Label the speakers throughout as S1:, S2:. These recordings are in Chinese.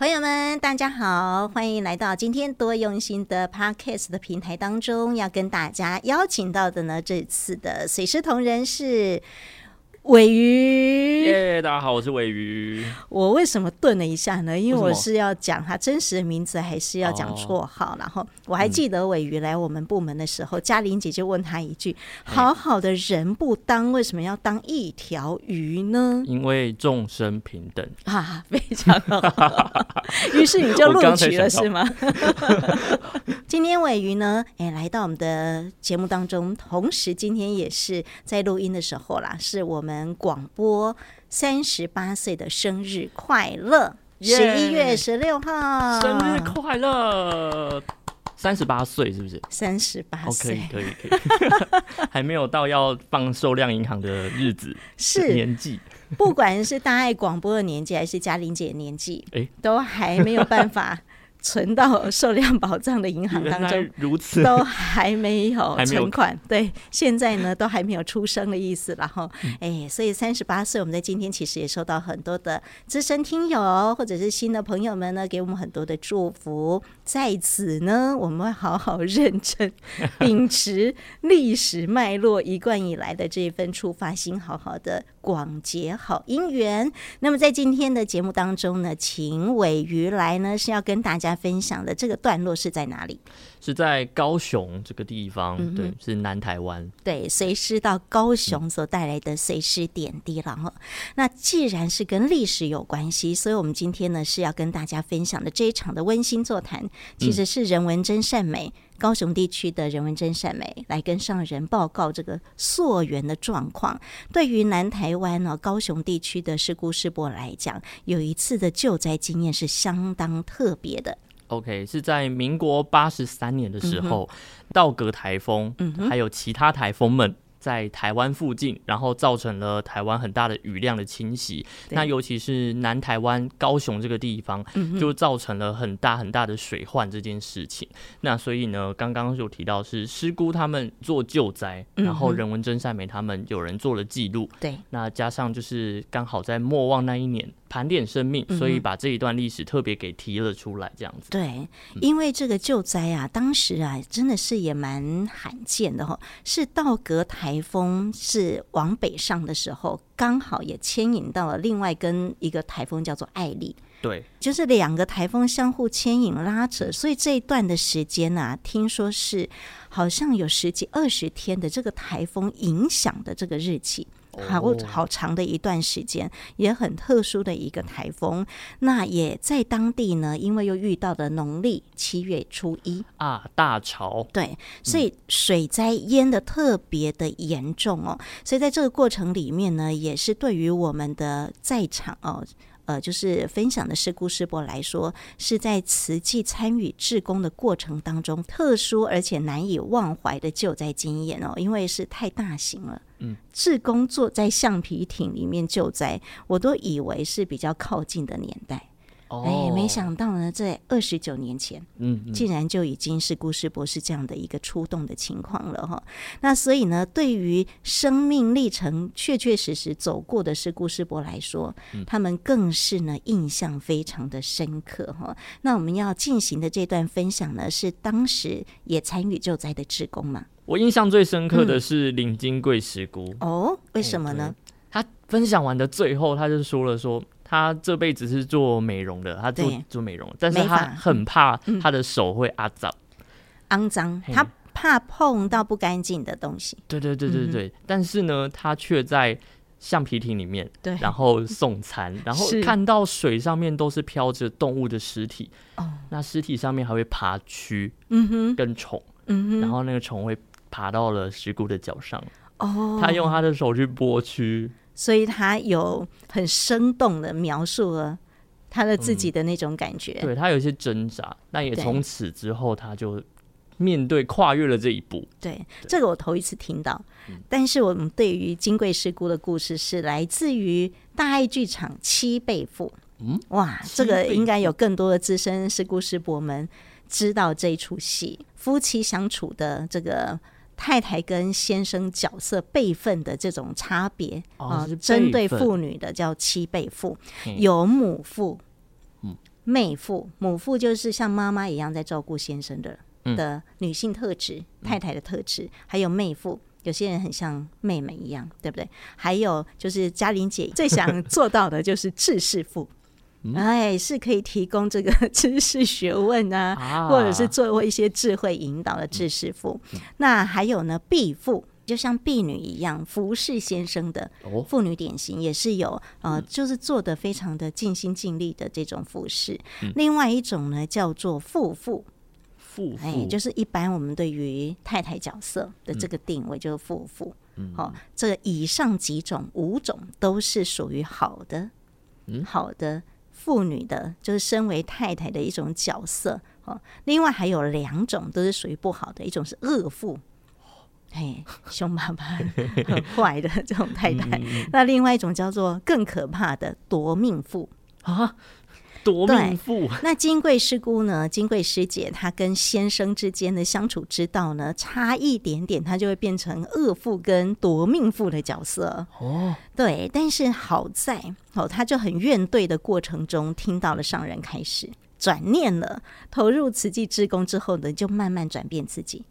S1: 朋友们，大家好，欢迎来到今天多用心的 Podcast 的平台当中。要跟大家邀请到的呢，这次的水师同仁是。鮪鱼，
S2: 耶！Yeah, 大家好，我是尾鱼。
S1: 我为什么顿了一下呢？因为我是要讲他真实的名字，还是要讲绰号？哦、然后我还记得尾鱼来我们部门的时候，嘉玲、嗯、姐就问他一句：“好好的人不当，为什么要当一条鱼呢？”
S2: 因为众生平等
S1: 啊，非常好。于是你就 录取了，是吗？今天尾鱼呢，哎，来到我们的节目当中，同时今天也是在录音的时候啦，是我们。广播三十八岁的生日快乐！十一月十六号，
S2: 生日快乐！三十八岁是不是？
S1: 三十八岁，
S2: 可以可以可以，还没有到要放寿量银行的日子，是年纪。
S1: 不管是大爱广播的年纪，还是嘉玲姐的年纪，
S2: 欸、
S1: 都还没有办法。存到 寿量保障的银行当中，
S2: 如此
S1: 都 还没有存款。对，现在呢都还没有出生的意思。然后，哎，所以三十八岁，我们在今天其实也收到很多的资深听友或者是新的朋友们呢，给我们很多的祝福。在此呢，我们会好好认真秉持历史脉络一贯以来的这一份出发心，好好的广结好姻缘。那么在今天的节目当中呢，秦伟鱼来呢是要跟大家。分享的这个段落是在哪里？
S2: 是在高雄这个地方，嗯、对，是南台湾。
S1: 对，随师到高雄所带来的随师点滴了哈。嗯、那既然是跟历史有关系，所以我们今天呢是要跟大家分享的这一场的温馨座谈，其实是人文真善美、嗯、高雄地区的人文真善美来跟上人报告这个溯源的状况。对于南台湾呢高雄地区的师姑师伯来讲，有一次的救灾经验是相当特别的。
S2: OK，是在民国八十三年的时候，道、格台风，嗯、还有其他台风们。在台湾附近，然后造成了台湾很大的雨量的侵袭。那尤其是南台湾高雄这个地方，就造成了很大很大的水患这件事情。那所以呢，刚刚就提到是师姑他们做救灾，然后人文真善美他们有人做了记录。对，那加上就是刚好在莫忘那一年盘点生命，所以把这一段历史特别给提了出来，这样子。
S1: 对，因为这个救灾啊，当时啊真的是也蛮罕见的哈，是道格台。台风是往北上的时候，刚好也牵引到了另外跟一个台风叫做艾丽，
S2: 对，
S1: 就是两个台风相互牵引拉扯，所以这一段的时间呢、啊，听说是好像有十几二十天的这个台风影响的这个日期。好好长的一段时间，也很特殊的一个台风。那也在当地呢，因为又遇到了农历七月初一
S2: 啊，大潮。
S1: 对，所以水灾淹的特别的严重哦。所以在这个过程里面呢，也是对于我们的在场哦。呃，就是分享的是顾世博来说，是在慈济参与志工的过程当中，特殊而且难以忘怀的救灾经验哦，因为是太大型了。嗯，志工坐在橡皮艇里面救灾，我都以为是比较靠近的年代。哎，没想到呢，在二十九年前，嗯，嗯，竟然就已经是师姑师伯是这样的一个出动的情况了哈。那所以呢，对于生命历程确确实实走过的是顾师博来说，嗯、他们更是呢印象非常的深刻哈。那我们要进行的这段分享呢，是当时也参与救灾的职工嘛？
S2: 我印象最深刻的是林金贵师姑、
S1: 嗯、哦，为什么呢？
S2: 他分享完的最后，他就说了说。他这辈子是做美容的，他做做美容，但是他很怕他的手会肮脏，
S1: 肮脏，他怕碰到不干净的东西。
S2: 对对对对对，嗯、但是呢，他却在橡皮艇里面，对，然后送餐，然后看到水上面都是飘着动物的尸体，哦，那尸体上面还会爬蛆，嗯哼，跟虫，嗯哼，然后那个虫会爬到了石姑的脚上，哦，他用他的手去剥蛆。
S1: 所以他有很生动的描述了他的自己的那种感觉，
S2: 嗯、对他有一些挣扎，那也从此之后他就面对跨越了这一步。
S1: 对，对。这个我头一次听到，嗯、但是我们对于金贵师姑的故事是来自于大爱剧场七倍父。嗯，哇，这个应该有更多的资深师姑师伯们知道这一出戏，夫妻相处的这个。太太跟先生角色辈分的这种差别啊，针对妇女的叫七辈妇，有母父，妹妇，母妇就是像妈妈一样在照顾先生的的女性特质，太太的特质，还有妹妇。有些人很像妹妹一样，对不对？还有就是嘉玲姐最想做到的就是知识妇，哎，是可以提供这个 知识学问啊，啊。或者是做一些智慧引导的知识妇。嗯、那还有呢，婢妇，就像婢女一样服侍先生的妇女典型，也是有呃，就是做的非常的尽心尽力的这种服侍。嗯、另外一种呢，叫做妇妇。
S2: 妇妇
S1: 哎，就是一般我们对于太太角色的这个定位就是妇妇。嗯，好，这以上几种五种都是属于好的，嗯，好的妇女的，就是身为太太的一种角色。哦，另外还有两种都是属于不好的，一种是恶妇，嘿，凶巴巴、很坏的这种太太。嗯、那另外一种叫做更可怕的夺命妇啊。
S2: 夺命妇，
S1: 那金贵师姑呢？金贵师姐她跟先生之间的相处之道呢，差一点点，她就会变成恶妇跟夺命妇的角色哦。对，但是好在哦，她就很怨怼的过程中，听到了上人开始转念了，投入慈济之功之后呢，就慢慢转变自己。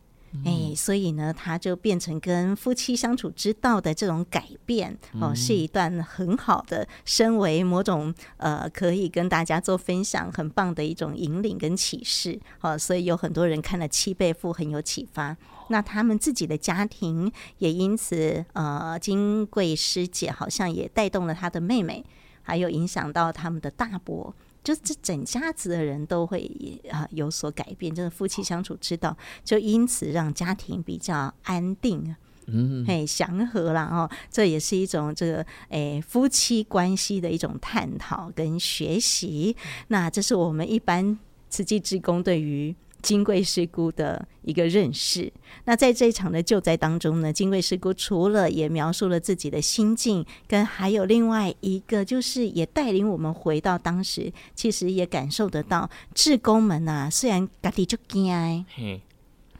S1: 哎，所以呢，他就变成跟夫妻相处之道的这种改变哦，是一段很好的，身为某种呃，可以跟大家做分享，很棒的一种引领跟启示哦。所以有很多人看了七倍富很有启发，那他们自己的家庭也因此呃，金贵师姐好像也带动了她的妹妹，还有影响到他们的大伯。就这整家子的人都会啊有所改变，就是夫妻相处之道，就因此让家庭比较安定，嗯，嘿，祥和啦哦，这也是一种这个诶夫妻关系的一种探讨跟学习。那这是我们一般慈济职工对于。金贵师姑的一个认识。那在这一场的救灾当中呢，金贵师姑除了也描述了自己的心境，跟还有另外一个，就是也带领我们回到当时，其实也感受得到，志工们啊，虽然家己就惊，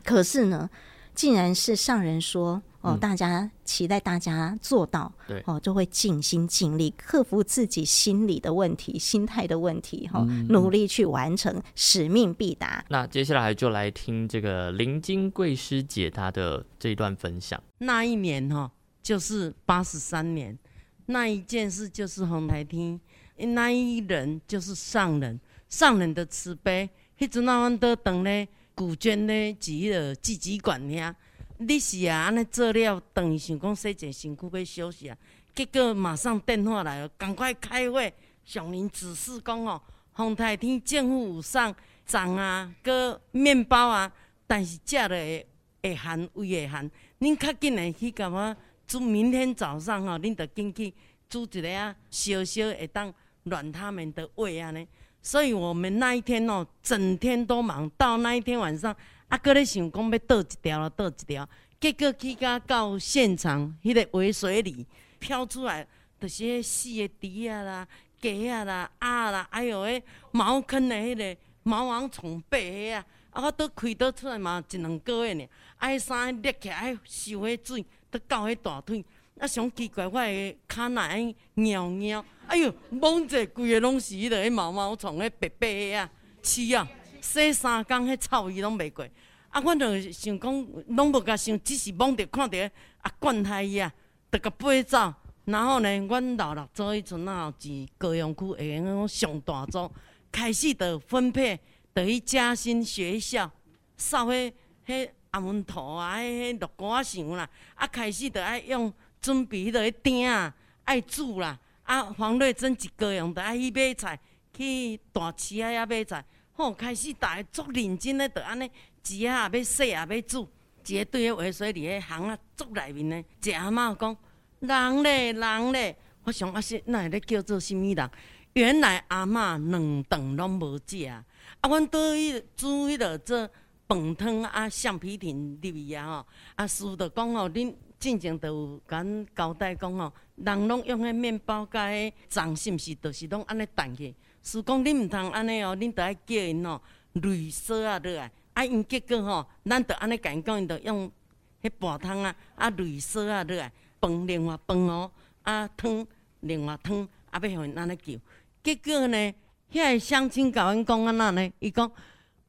S1: 可是呢，竟然是上人说。哦，大家期待大家做到，对哦，就会尽心尽力克服自己心理的问题、心态的问题，哈、嗯，努力去完成使命必达。
S2: 那接下来就来听这个林金贵师姐她的这一段分享。
S3: 那一年哈，就是八十三年，那一件事就是红台厅，那一人就是上人，上人的慈悲。迄阵啊，阮都等咧古娟咧，几个纪几管遐。你是啊，安尼做了，等于想讲洗者身躯要休息啊。结果马上电话来了，赶快开会。上人指示讲哦，凤台天政府有送粽啊，搁面包啊，但是食了会会寒，胃会寒。恁较紧诶去甲我煮，明天早上吼、哦，恁着紧去煮一个啊，烧烧会当暖他们的胃安尼。所以我们那一天哦，整天都忙，到那一天晚上。啊，搁咧想讲要倒一条了，倒一条，结果去甲到现场，迄个尾水里飘出来，就是迄死的猪啊啦、鸡啊啦、鸭啦，还有迄茅坑的迄个毛王虫背迄啊，啊，我都开倒出来嘛，一两个月呢，啊，迄衫裂起来，受迄水，都到迄大腿，啊，上奇怪，我的骹内安尿尿，哎哟，摸者规个拢是迄个毛毛虫，迄白白的啊，刺啊！洗三工，迄臭伊拢袂过。啊，阮着想讲，拢无甲想，只是摸着看着啊，灌害伊啊，着甲飞走。然后呢，阮老六组迄阵啊，是高阳区下个上大组，开始着分配，着去嘉兴学校扫迄迄阿门土啊，迄迄绿瓜墙啦。啊，开始着爱用准备迄个鼎啊，爱煮啦。啊，黄瑞珍一高雄着爱去买菜，去大市啊遐买菜。吼，开始大家足认真咧，着安尼，煮啊也要洗啊要煮，一个对个话说伫个巷啊足内面咧，一阿嬷讲人咧人咧，我想啊是那会咧叫做啥物人？原来阿嬷两顿拢无食，啊，阮倒去煮迄落做饭汤啊，橡皮艇入去啊吼，啊师着讲吼，恁进前著有甲阮交代讲吼，人拢用迄面包甲迄粽是毋是，着是拢安尼弹起。是讲恁毋通安尼哦，恁着爱叫因哦，滤沙啊落来，啊因结果吼，咱着安尼甲因讲，因着用迄盘汤啊，啊滤沙啊落来，饭另外饭哦，啊汤另外汤，啊要互因安尼叫。结果呢，遐个乡亲甲阮讲安那呢？伊讲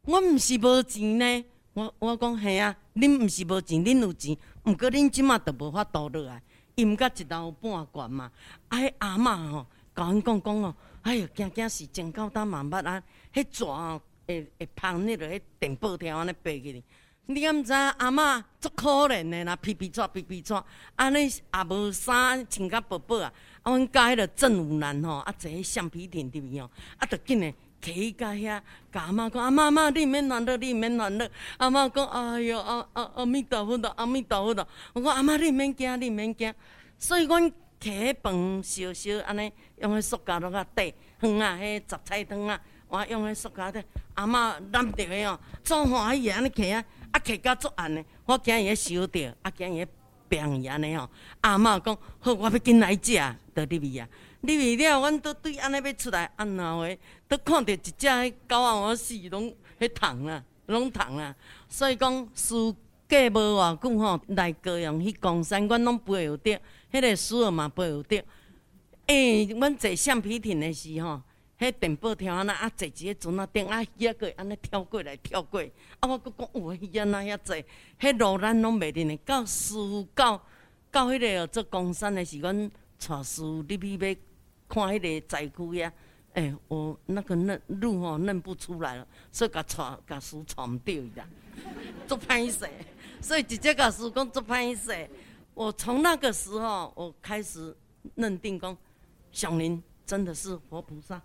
S3: 我毋是无钱呢。我我讲嘿啊，恁毋是无钱，恁有钱，毋过恁即马都无法度落来，伊毋甲一楼半罐嘛。啊，迄阿嬷吼，甲阮讲讲哦，哎哟，惊惊是真够胆嘛捌啊！迄蛇哦，会会芳迄落迄电报条安尼爬起哩。你敢毋知阿嬷足可怜的啦，皮皮喘皮皮喘，安尼也无衫穿甲薄薄啊。啊，阮家迄个郑武男吼，啊，坐迄橡皮艇入去哦，啊，着紧诶。起甲遐，甲阿妈讲，阿妈妈，你毋免烦恼，你免烦恼。阿妈讲，哎哟，阿阿阿弥陀佛的，阿弥陀佛的。我讲阿妈，你免惊，你免惊。所以阮起迄饭烧烧安尼，用迄塑胶落个底汤啊，迄杂菜汤啊，我用迄塑胶底。阿妈揽着个哦，做欢喜安尼起啊，啊起甲足暗的，我惊伊烧着，啊惊伊病伊安尼吼。阿妈讲，好，我要紧来食，倒入去啊。入去了，阮都对安尼要出来，安那话。都看到一只迄狗仔，我死拢迄虫啊，拢虫啊。所以讲，事隔无偌久吼，来高雄去公山，阮拢背有着，迄、那个书儿嘛背有着。诶、欸，阮坐橡皮艇的时候，迄电报条安那啊，坐一个船仔顶啊，鱼个安尼跳过来跳过。啊，我阁讲有鱼仔哪遐济，迄路咱拢袂认的。到师傅到到迄个做工山的时，阮带师傅入去要看迄个灾区呀。哎、欸，我那个认路吼认不出来了，所以甲带甲书带毋着伊啦，做歹势，所以直接甲书讲做歹势。我从那个时候，我开始认定讲，上林真的是活菩萨。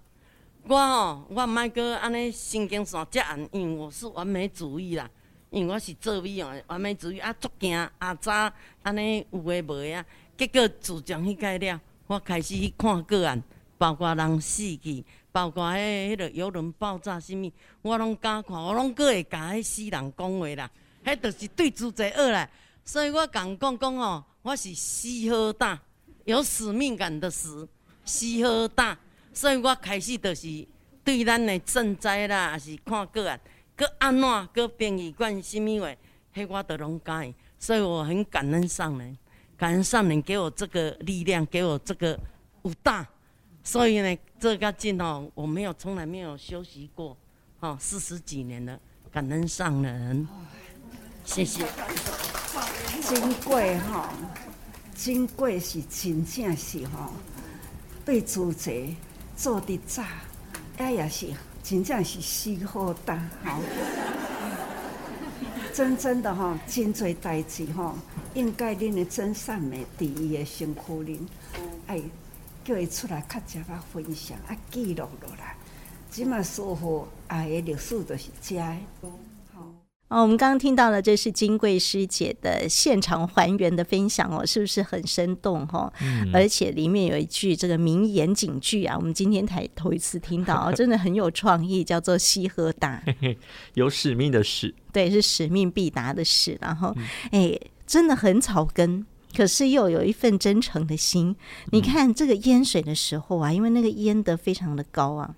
S3: 我吼，我毋爱搁安尼神经线遮暗，因为我是完美主义啦，因为我是做美容，完美主义啊，足惊啊早安尼有诶无啊，结果自从迄个了，我开始去看个案。包括人死去，包括迄、迄个游轮爆炸，啥物，我拢敢看，我拢阁会甲迄死人讲话啦。迄着是对自己恶啦。所以我共讲讲哦，我是死好大，有使命感的死，死好大。所以我开始就是对咱的赈灾啦，也是看个案，阁安怎，阁殡仪馆啥物话，迄我都拢敢。所以我很感恩上人，感恩上人给我这个力量，给我这个武大。所以呢，这个劲哦，我没有从来没有休息过，哦，四十几年了，感恩上人，谢谢。
S4: 真贵吼，真贵是真正是吼，对自己做的早，哎呀是真正是死好胆哈，真真的吼，真侪代志吼，应该恁的真善美第一的辛苦恁，哎。叫伊出来较加把分享啊，记录落来，即嘛说好爱的历史都是假的。
S1: 哦，我们刚刚听到了，这是金贵师姐的现场还原的分享哦，是不是很生动哈？嗯、而且里面有一句这个名言警句啊，我们今天才头一次听到，真的很有创意，叫做“西喝达”，
S2: 有使命的使，
S1: 对，是使命必达的使，然后哎、嗯，真的很草根。可是又有一份真诚的心，你看这个淹水的时候啊，因为那个淹得非常的高啊。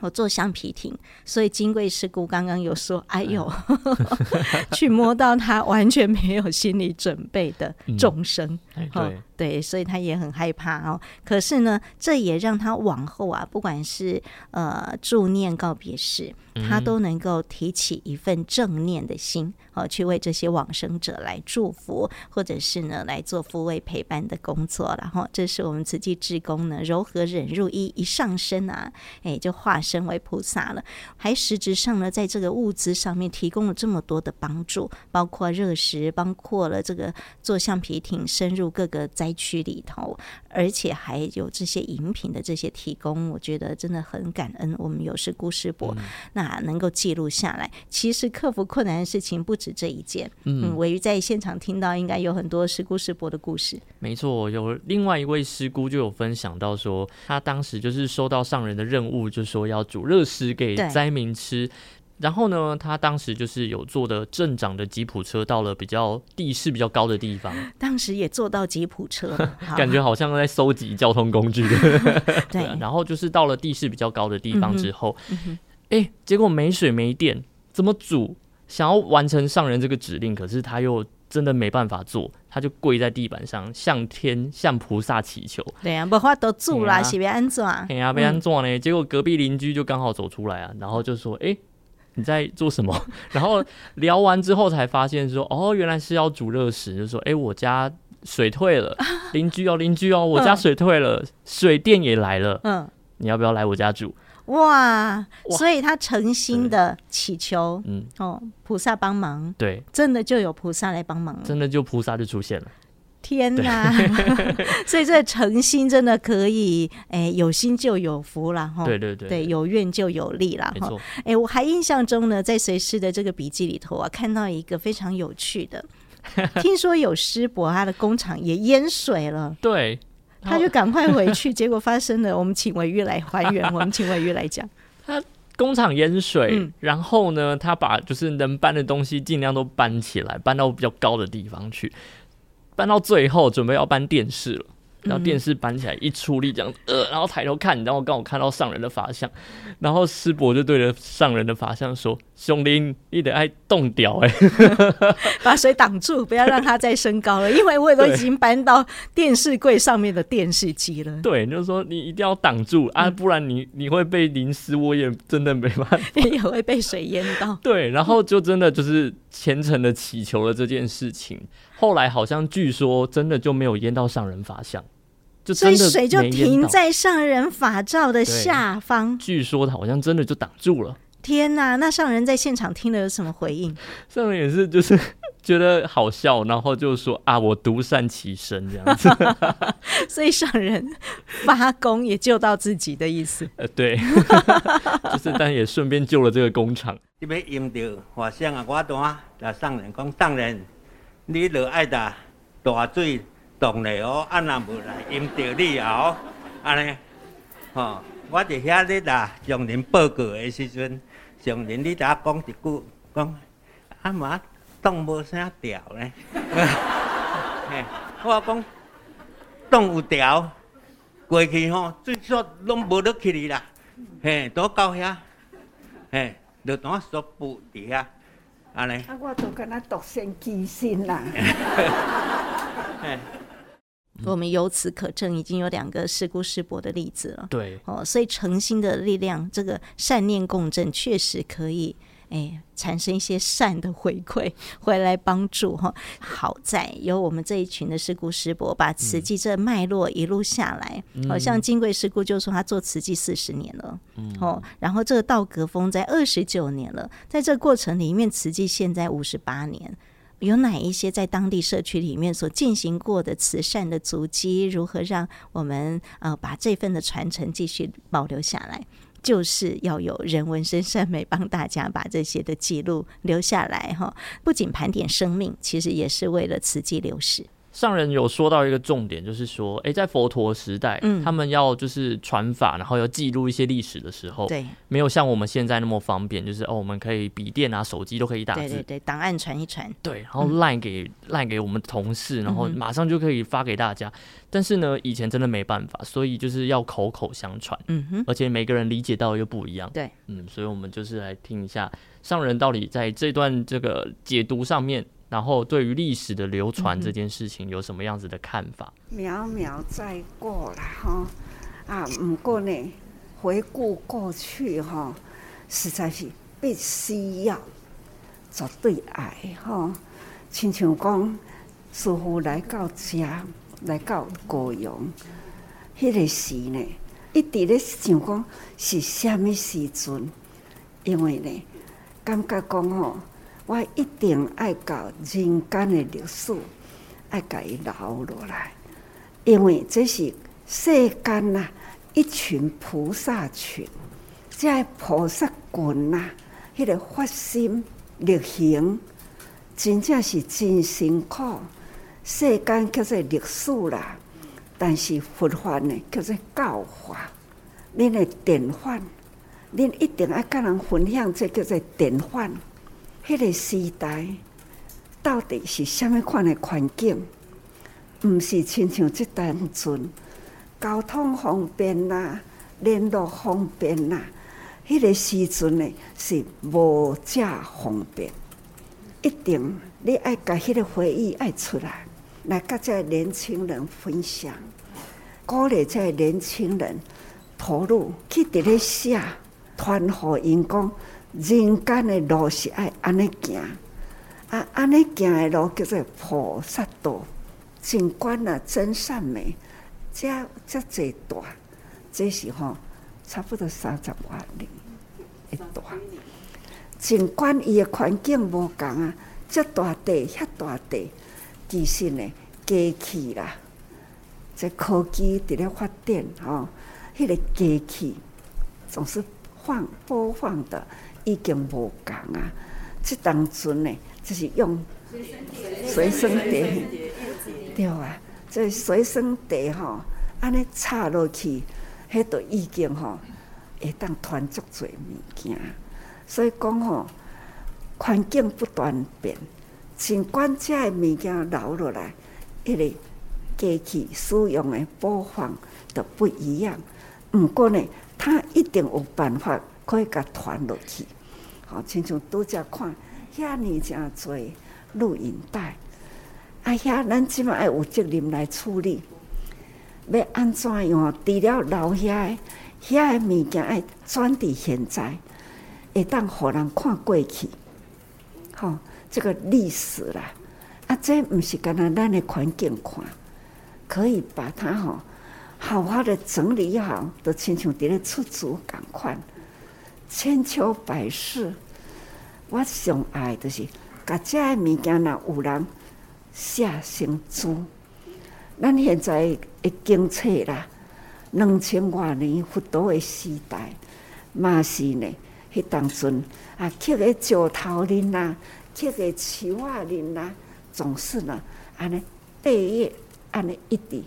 S1: 我坐橡皮艇，所以金贵师姑刚刚有说：“哎呦，去摸到他完全没有心理准备的众生，对对，所以他也很害怕哦。可是呢，这也让他往后啊，不管是呃助念告别式，他都能够提起一份正念的心，哦，去为这些往生者来祝福，或者是呢来做抚慰陪伴的工作。然后，这是我们慈济志工呢柔和忍入一一上身啊，哎，就化。身为菩萨了，还实质上呢，在这个物资上面提供了这么多的帮助，包括热食，包括了这个做橡皮艇深入各个灾区里头，而且还有这些饮品的这些提供，我觉得真的很感恩。我们有事故师伯，嗯、那能够记录下来。其实克服困难的事情不止这一件。嗯，鮪鱼在现场听到，应该有很多事故师伯的故事。
S2: 没错，有另外一位师姑就有分享到说，他当时就是收到上人的任务，就说。要煮热食给灾民吃，然后呢，他当时就是有坐的镇长的吉普车，到了比较地势比较高的地方。
S1: 当时也坐到吉普车，
S2: 感觉好像在搜集交通工具。对，然后就是到了地势比较高的地方之后，哎、嗯嗯欸，结果没水没电，怎么煮？想要完成上人这个指令，可是他又真的没办法做，他就跪在地板上，向天向菩萨祈求。
S1: 对啊，不话都住啦，是要安怎？
S2: 哎呀，被安怎呢？结果隔壁邻居就刚好走出来啊，然后就说：“哎、欸，你在做什么？” 然后聊完之后才发现说：“哦，原来是要煮热食。”就说：“哎、欸，我家水退了，邻居哦，邻居哦，我家水退了，嗯、水电也来了，嗯，你要不要来我家住？”
S1: 哇，所以他诚心的祈求，嗯，哦，菩萨帮忙，
S2: 对，
S1: 真的就有菩萨来帮忙，
S2: 真的就菩萨就出现了，
S1: 天哪！所以这诚心真的可以，哎、欸，有心就有福了，哈，
S2: 对对对，
S1: 对，有愿就有利了，哈，哎、欸，我还印象中呢，在随师的这个笔记里头啊，看到一个非常有趣的，听说有师伯他的工厂也淹水了，
S2: 对。
S1: 他就赶快回去，结果发生了。我们请伟玉来还原，我们请伟玉来讲。
S2: 他工厂淹水，嗯，然后呢，他把就是能搬的东西尽量都搬起来，搬到比较高的地方去，搬到最后准备要搬电视了。然后电视搬起来一出力，这样子，呃，然后抬头看，然后刚好看到上人的法相，然后师伯就对着上人的法相说：“兄弟，你得爱动掉哎，
S1: 把水挡住，不要让它再升高了，因为我也都已经搬到电视柜上面的电视机了。”
S2: 对，就是说你一定要挡住啊，不然你你会被淋湿，我也真的没办法，
S1: 你 也会被水淹到。
S2: 对，然后就真的就是虔诚的祈求了这件事情，后来好像据说真的就没有淹到上人法像。
S1: 所以水就停在上人法照的下方。
S2: 据说他好像真的就挡住了。
S1: 天哪！那上人在现场听了有什么回应？
S2: 上人也是 就是觉得好笑，然后就说啊，我独善其身这样子。
S1: 所以上人发功也救到自己的意思。
S2: 呃，对，就是但也顺便救了这个工厂。
S5: 你要淹到法相啊，我单那上人讲上人，你着爱打大水。动嘞哦，啊那无来淹着你哦，安尼，吼，我伫遐咧啦，向您报告的时阵，上人你甲我讲一句，讲阿妈动无啥调咧，嘿，我讲动有调，过去吼最少拢无得去哩啦，嘿，都到遐，嘿，就当说不伫遐，安尼。啊，
S4: 我都跟他独善其身啦。
S1: 嘿。我们由此可证，已经有两个师姑师伯的例子了。
S2: 对，
S1: 哦，所以诚心的力量，这个善念共振，确实可以，哎，产生一些善的回馈，回来帮助哈。好在有我们这一群的师姑师伯，把慈济这脉络一路下来，好、嗯、像金贵师姑就说他做慈济四十年了，嗯，哦，然后这个道格峰在二十九年了，在这个过程里面，慈济现在五十八年。有哪一些在当地社区里面所进行过的慈善的足迹？如何让我们呃把这份的传承继续保留下来？就是要有人文生善美帮大家把这些的记录留下来哈。不仅盘点生命，其实也是为了慈济流失。
S2: 上人有说到一个重点，就是说，哎、欸，在佛陀时代，嗯，他们要就是传法，然后要记录一些历史的时候，
S1: 对，
S2: 没有像我们现在那么方便，就是哦，我们可以笔电啊、手机都可以打字，对
S1: 对对，档案传一传，
S2: 对，然后赖给赖、嗯、给我们同事，然后马上就可以发给大家。嗯、但是呢，以前真的没办法，所以就是要口口相传，嗯哼，而且每个人理解到又不一样，
S1: 对，
S2: 嗯，所以我们就是来听一下上人到底在这段这个解读上面。然后，对于历史的流传这件事情，有什么样子的看法？
S4: 渺渺再过了哈啊！不过呢，回顾过去哈，实在是必须要绝对爱哈。亲像讲，师父来到家，来到高阳，迄个时呢，一直咧想讲是虾米时阵，因为呢，感觉讲吼。我一定爱搞人间的历史，爱甲伊留落来，因为这是世间呐一群菩萨群，这菩萨群呐，迄个发心力行，真正是真辛苦。世间叫做历史啦，但是佛法呢叫做教化，恁的典范，恁一定爱甲人分享，这叫做典范。迄个时代到底是虾米款的环境？毋是亲像即单纯交通方便啦，联络方便啦。迄个时阵呢是无遮方便，一定你爱把迄个回忆爱出来，来甲这年轻人分享，鼓励这年轻人投入去伫咧写，传互因讲人间的路是爱安尼行，啊安尼行的路叫做菩萨道，尽观啊真善美，这这这大，这是吼差不多三十万里一段。尽管伊的环境无共啊，遮大地遐大地，其实呢，机器啦，这科技伫咧发展吼，迄个机器总是放播放的已经无共啊。即当阵呢，就是用随身碟，对啊，这随身碟吼，安尼插落去，迄都已经吼会当传足侪物件。所以讲吼，环境不断变，尽管遮个物件留落来，迄个机器使用的播放都不一样。毋过呢，它一定有办法可以甲传落去。好，亲像拄则看遐尔诚济录影带，啊遐咱即马爱有责任来处理，要安怎样？除了留遐遐个物件爱转伫现在。会当互人看过去，吼、哦，这个历史啦，啊，这毋是干那咱的环境看，可以把它吼、哦、好好的整理好，都亲像伫咧出租共款，千秋百世。我上爱就是，甲遮个物件若有人写成书，咱现在的经册啦，两千多年佛陀的时代，嘛是呢。迄当阵啊，刻个石头人呐，刻个树仔人呐，总是呢，安尼八月安尼一直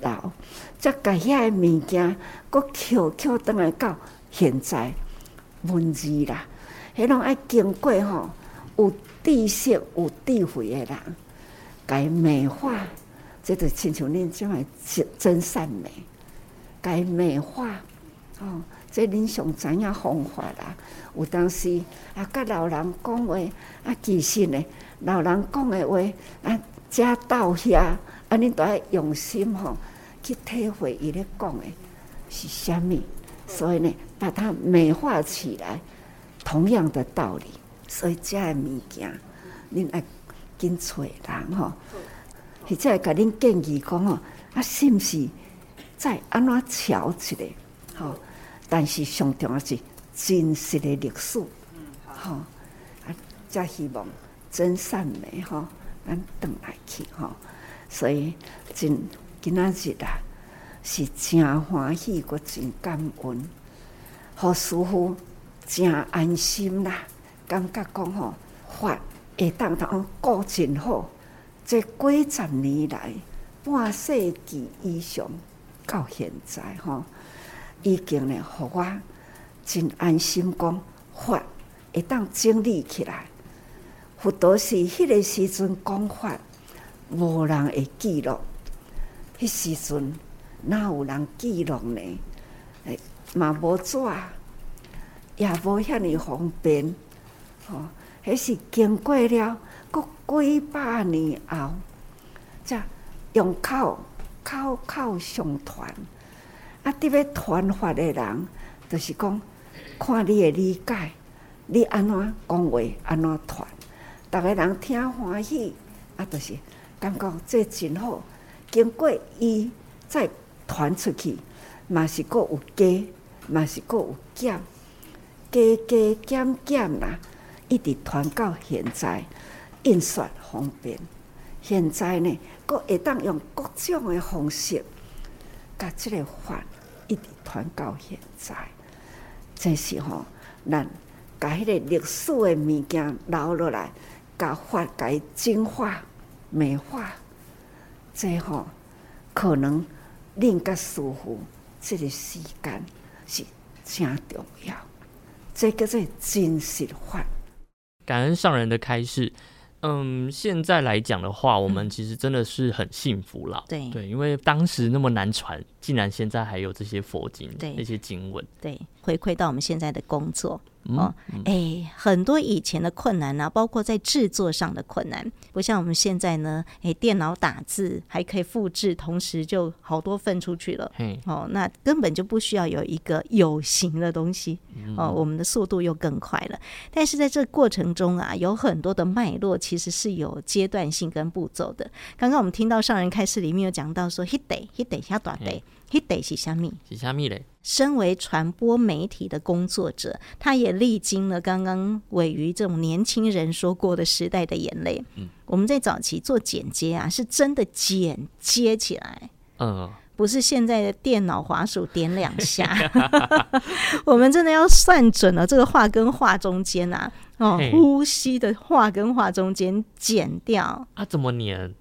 S4: 留，则甲遐个物件，搁扣扣倒来到现在文字啦，迄拢爱经过吼，有知识有智慧的人，该美化，即就亲像恁这样真善美，该美化哦。即恁上知影方法啦，有当时啊，甲老人讲话啊，其实呢，老人讲的话啊，遮到遐啊，恁都要用心吼去体会伊咧讲的是虾米，所以呢，把它美化起来，同样的道理，所以遮个物件，恁爱紧找人吼，或者甲恁建议讲吼，啊，是毋是再安怎瞧一个吼？但是上重要是真实的历史，吼啊！才希望真善美吼，咱转来去吼。所以真今仔日啊，是真欢喜，阁真感恩，互师父真安心啦。感觉讲吼，法会当当顾真好。这几十年来，半世纪以上到现在吼。已经呢，互我真安心，讲法会当整理起来。佛陀是迄个时阵讲法，无人会记录。迄时阵哪有人记录呢？诶，嘛无纸，也无遐尼方便。吼、哦，迄是经过了，阁几百年后，才用口口口相传。啊！伫要传法的人，就是讲看你的理解，你安怎讲话，安怎传，逐个人听欢喜，啊，就是感觉这真好。经过伊再传出去，嘛是阁有加，嘛是阁有减，加加减减啦，一直传到现在，印刷方便。现在呢，阁会当用各种的方式，甲即个法。一直传到现在，这是吼，咱把迄个历史的物件留落来，甲法改净化、美化，最吼可能恁甲师父这个时间是真重要，这个是真实法。
S2: 感恩上人的开示。嗯，现在来讲的话，我们其实真的是很幸福了。对、嗯、对，因为当时那么难传。竟然现在还有这些佛经，
S1: 对
S2: 那些经文，
S1: 对，回馈到我们现在的工作。
S2: 嗯、
S1: 哦，哎、欸，很多以前的困难呢、啊，包括在制作上的困难，不像我们现在呢，哎、欸，电脑打字还可以复制，同时就好多份出去了。
S2: 嘿
S1: 哦，那根本就不需要有一个有形的东西。哦，我们的速度又更快了。但是在这过程中啊，有很多的脉络其实是有阶段性跟步骤的。刚刚我们听到上人开始里面有讲到说，迄得迄得下大得，迄得是虾米？
S2: 是虾米嘞？
S1: 身为传播媒体的工作者，他也历经了刚刚尾鱼这种年轻人说过的时代的眼泪。嗯，我们在早期做剪接啊，是真的剪接起来，
S2: 嗯，
S1: 不是现在的电脑滑鼠点两下，我们真的要算准了这个话跟话中间啊，哦，呼吸的话跟话中间剪掉
S2: 啊，怎么粘？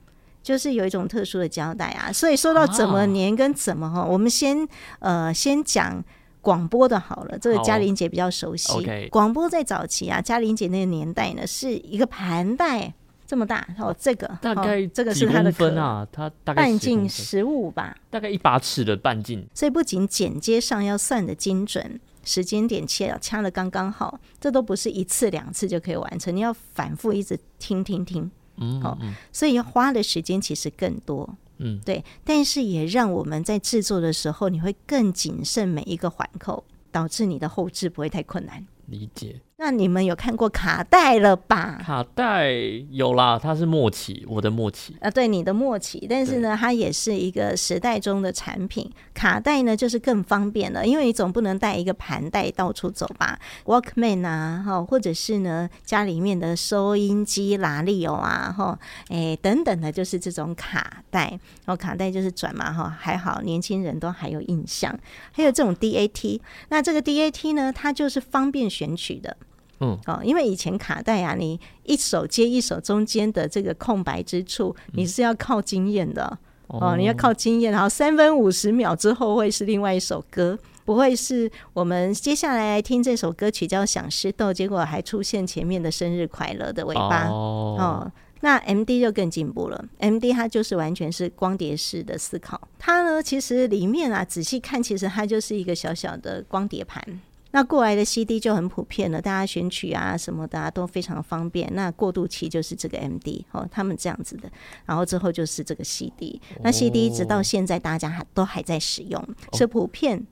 S1: 就是有一种特殊的胶带啊，所以说到怎么粘跟怎么哈，我们先呃先讲广播的好了，这个嘉玲姐比较熟悉。广播在早期啊，嘉玲姐那个年代呢，是一个盘带这么大哦，这个
S2: 大概
S1: 这个是它的
S2: 分啊，它大概
S1: 半径十五吧，
S2: 大概一把尺的半径。
S1: 所以不仅剪接上要算的精准，时间点切要掐的刚刚好，这都不是一次两次就可以完成，你要反复一直听听听。
S2: 嗯，
S1: 哦，所以要花的时间其实更多，
S2: 嗯，
S1: 对，但是也让我们在制作的时候，你会更谨慎每一个环扣，导致你的后置不会太困难。
S2: 理解。
S1: 那你们有看过卡带了吧？
S2: 卡带有啦，它是默契，我的默契
S1: 啊，对，你的默契。但是呢，它也是一个时代中的产品。卡带呢，就是更方便了，因为你总不能带一个盘带到处走吧？Walkman 啊，哈，或者是呢，家里面的收音机、拉力哦啊，哈，哎，等等的，就是这种卡带。然后卡带就是转嘛，哈，还好年轻人都还有印象。还有这种 DAT，那这个 DAT 呢，它就是方便选取的。
S2: 嗯，
S1: 哦，因为以前卡带啊，你一首接一首中间的这个空白之处，你是要靠经验的、嗯、哦，你要靠经验，然后三分五十秒之后会是另外一首歌，不会是我们接下来听这首歌曲叫《想湿豆》，结果还出现前面的生日快乐的尾巴。
S2: 哦，
S1: 哦。那 MD 就更进步了，MD 它就是完全是光碟式的思考，它呢其实里面啊仔细看，其实它就是一个小小的光碟盘。那过来的 CD 就很普遍了，大家选取啊什么的、啊、都非常方便。那过渡期就是这个 MD 哦，他们这样子的，然后之后就是这个 CD。那 CD 直到现在大家还都还在使用，哦、是普遍，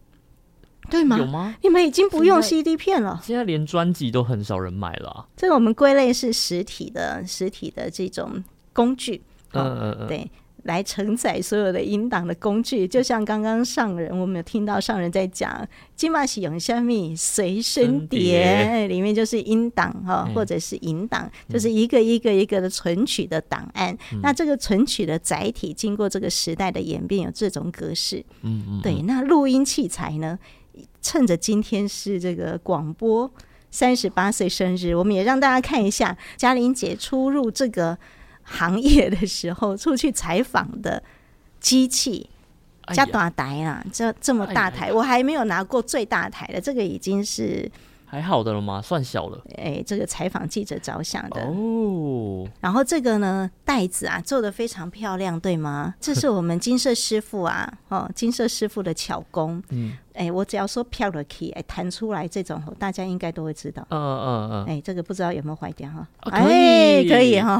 S1: 对吗？
S2: 有吗？
S1: 你们已经不用 CD 片了，
S2: 现在连专辑都很少人买了、啊。
S1: 这个我们归类是实体的，实体的这种工具。
S2: 嗯嗯嗯，
S1: 对。来承载所有的音档的工具，就像刚刚上人，我们有听到上人在讲，金马喜用虾米随身碟，里面就是音档哈，或者是引档，就是一个一个一个的存取的档案。嗯、那这个存取的载体，经过这个时代的演变，有这种格式。
S2: 嗯嗯，
S1: 对。那录音器材呢？趁着今天是这个广播三十八岁生日，我们也让大家看一下嘉玲姐出入这个。行业的时候出去采访的机器加大台啊，这这么大台，我还没有拿过最大台的，这个已经是。
S2: 还好的了吗？算小了。
S1: 哎、欸，这个采访记者着想的
S2: 哦。
S1: 然后这个呢，袋子啊做的非常漂亮，对吗？这是我们金色师傅啊，哦，金色师傅的巧工。
S2: 嗯。
S1: 哎、欸，我只要说漂了 key，哎，弹出来这种，大家应该都会知道。
S2: 嗯嗯嗯。
S1: 哎、欸，这个不知道有没有坏掉哈？
S2: 哎、欸，
S1: 可以哈。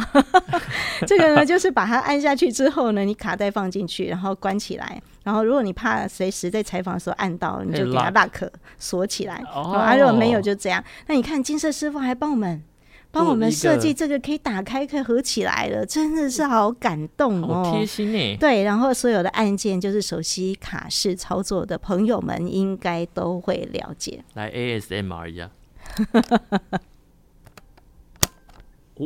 S1: 这个呢，就是把它按下去之后呢，你卡带放进去，然后关起来。然后，如果你怕随时在采访的时候按到，你就给它 lock 锁起来。
S2: 哦。
S1: 啊，如果没有就这样。那你看金色师傅还帮我们帮我们设计这个可以打开可以合起来的，真的是好感动哦，
S2: 好贴心呢。
S1: 对，然后所有的按键就是熟悉卡式操作的朋友们应该都会了解。
S2: 来 ASMR 一下。哦，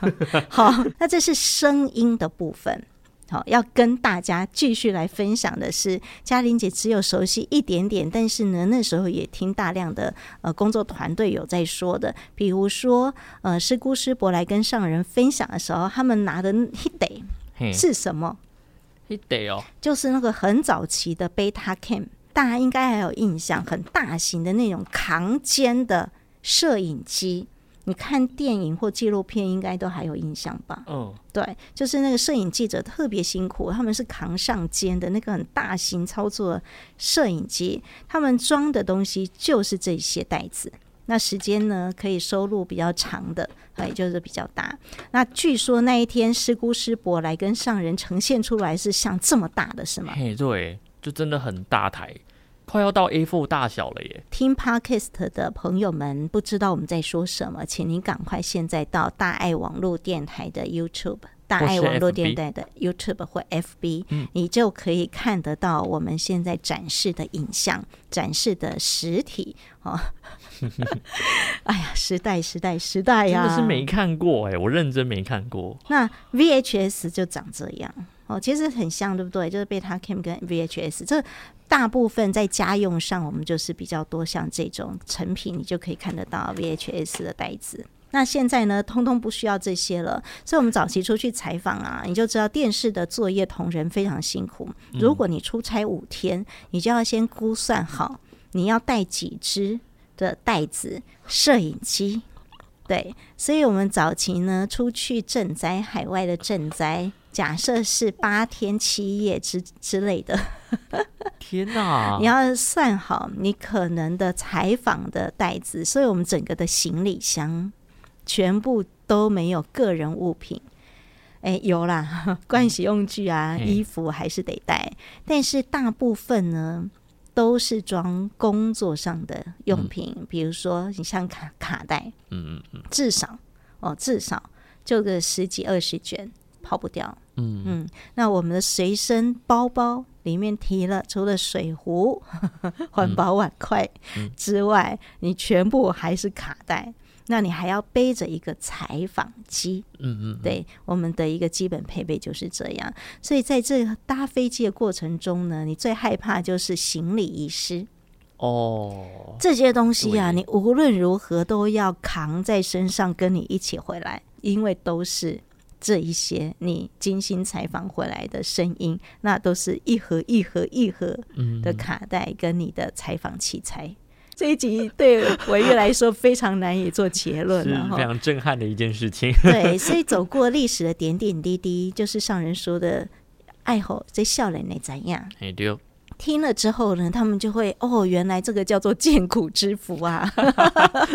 S1: 好，那这是声音的部分。好，要跟大家继续来分享的是，嘉玲姐只有熟悉一点点，但是呢，那时候也听大量的呃工作团队有在说的，比如说呃师姑师伯来跟上人分享的时候，他们拿的 hit 是什么
S2: ？hit 哦，
S1: 就是那个很早期的 Betacam，大家应该还有印象，很大型的那种扛肩的摄影机。你看电影或纪录片，应该都还有印象吧？
S2: 嗯，
S1: 对，就是那个摄影记者特别辛苦，他们是扛上肩的那个很大型操作摄影机，他们装的东西就是这些袋子。那时间呢，可以收录比较长的，也就是比较大。那据说那一天师姑师伯来跟上人呈现出来是像这么大的，是吗？
S2: 嘿，对，就真的很大台。快要到 A4 大小了耶！
S1: 听 Podcast 的朋友们不知道我们在说什么，请您赶快现在到大爱网络电台的 YouTube，大爱网络电台的 YouTube 或 FB，你就可以看得到我们现在展示的影像，展示的实体哦。哎呀，时代时代时代呀！
S2: 真的是没看过哎，我认真没看过。
S1: 那 VHS 就长这样哦，其实很像，对不对？就是 Betacam 跟 VHS 这。大部分在家用上，我们就是比较多像这种成品，你就可以看得到 VHS 的袋子。那现在呢，通通不需要这些了。所以，我们早期出去采访啊，你就知道电视的作业同仁非常辛苦。如果你出差五天，你就要先估算好你要带几只的袋子、摄影机。对，所以我们早期呢出去赈灾，海外的赈灾。假设是八天七夜之之类的，
S2: 天哪！
S1: 你要算好你可能的采访的袋子，所以我们整个的行李箱全部都没有个人物品。哎，有啦，盥洗用具啊，嗯、衣服还是得带，但是大部分呢都是装工作上的用品，嗯、比如说你像卡卡带，嗯嗯嗯，至少哦，至少就个十几二十卷。跑不掉，嗯嗯，那我们的随身包包里面提了，除了水壶、环保碗筷之外，你全部还是卡带。那你还要背着一个采访机，嗯嗯，对，我们的一个基本配备就是这样。所以在这搭飞机的过程中呢，你最害怕就是行李遗失哦。这些东西啊，你无论如何都要扛在身上，跟你一起回来，因为都是。这一些你精心采访回来的声音，那都是一盒一盒一盒的卡带跟你的采访器材。嗯、这一集对维玉来说非常难以做结论了，
S2: 是非常震撼的一件事情。
S1: 对，所以走过历史的点点滴滴，就是上人说的“爱好在笑脸的怎样”。哎，对。听了之后呢，他们就会哦，原来这个叫做见苦之福啊！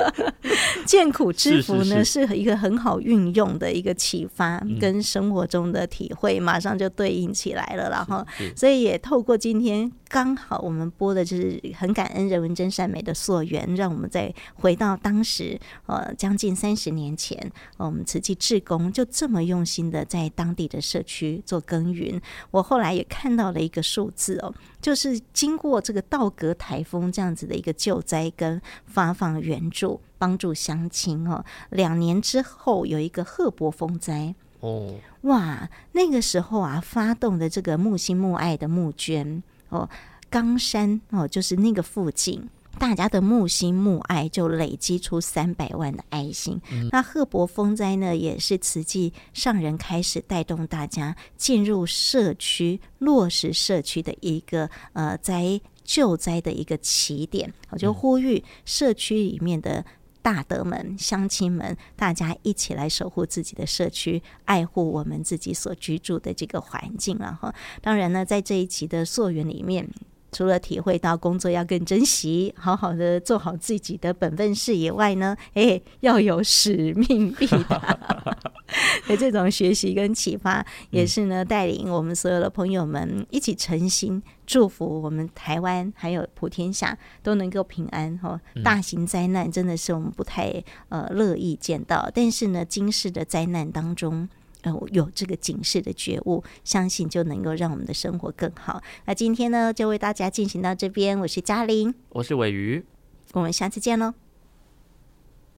S1: 见苦之福呢，是一个很好运用的一个启发，跟生活中的体会马上就对应起来了。然后，所以也透过今天刚好我们播的就是很感恩人文真善美的溯源，让我们再回到当时呃将近三十年前，我们慈济志工就这么用心的在当地的社区做耕耘。我后来也看到了一个数字哦，就。是经过这个道格台风这样子的一个救灾跟发放援助，帮助乡亲哦。两年之后有一个赫伯风灾哦，哇，那个时候啊发动的这个木心木爱的募捐哦，冈山哦，就是那个附近。大家的木心木爱就累积出三百万的爱心。嗯、那赫伯风灾呢，也是慈济上人开始带动大家进入社区，落实社区的一个呃灾救灾的一个起点。我就呼吁社区里面的大德们、乡亲们，大家一起来守护自己的社区，爱护我们自己所居住的这个环境。然后，当然呢，在这一期的溯源里面。除了体会到工作要更珍惜，好好的做好自己的本分事以外呢，哎，要有使命必达 的这种学习跟启发，也是呢带领我们所有的朋友们一起诚心祝福我们台湾还有普天下都能够平安哈。大型灾难真的是我们不太呃乐意见到，但是呢，今世的灾难当中。有这个警示的觉悟，相信就能够让我们的生活更好。那今天呢，就为大家进行到这边。我是嘉玲，
S2: 我是伟瑜，
S1: 我们下次见喽。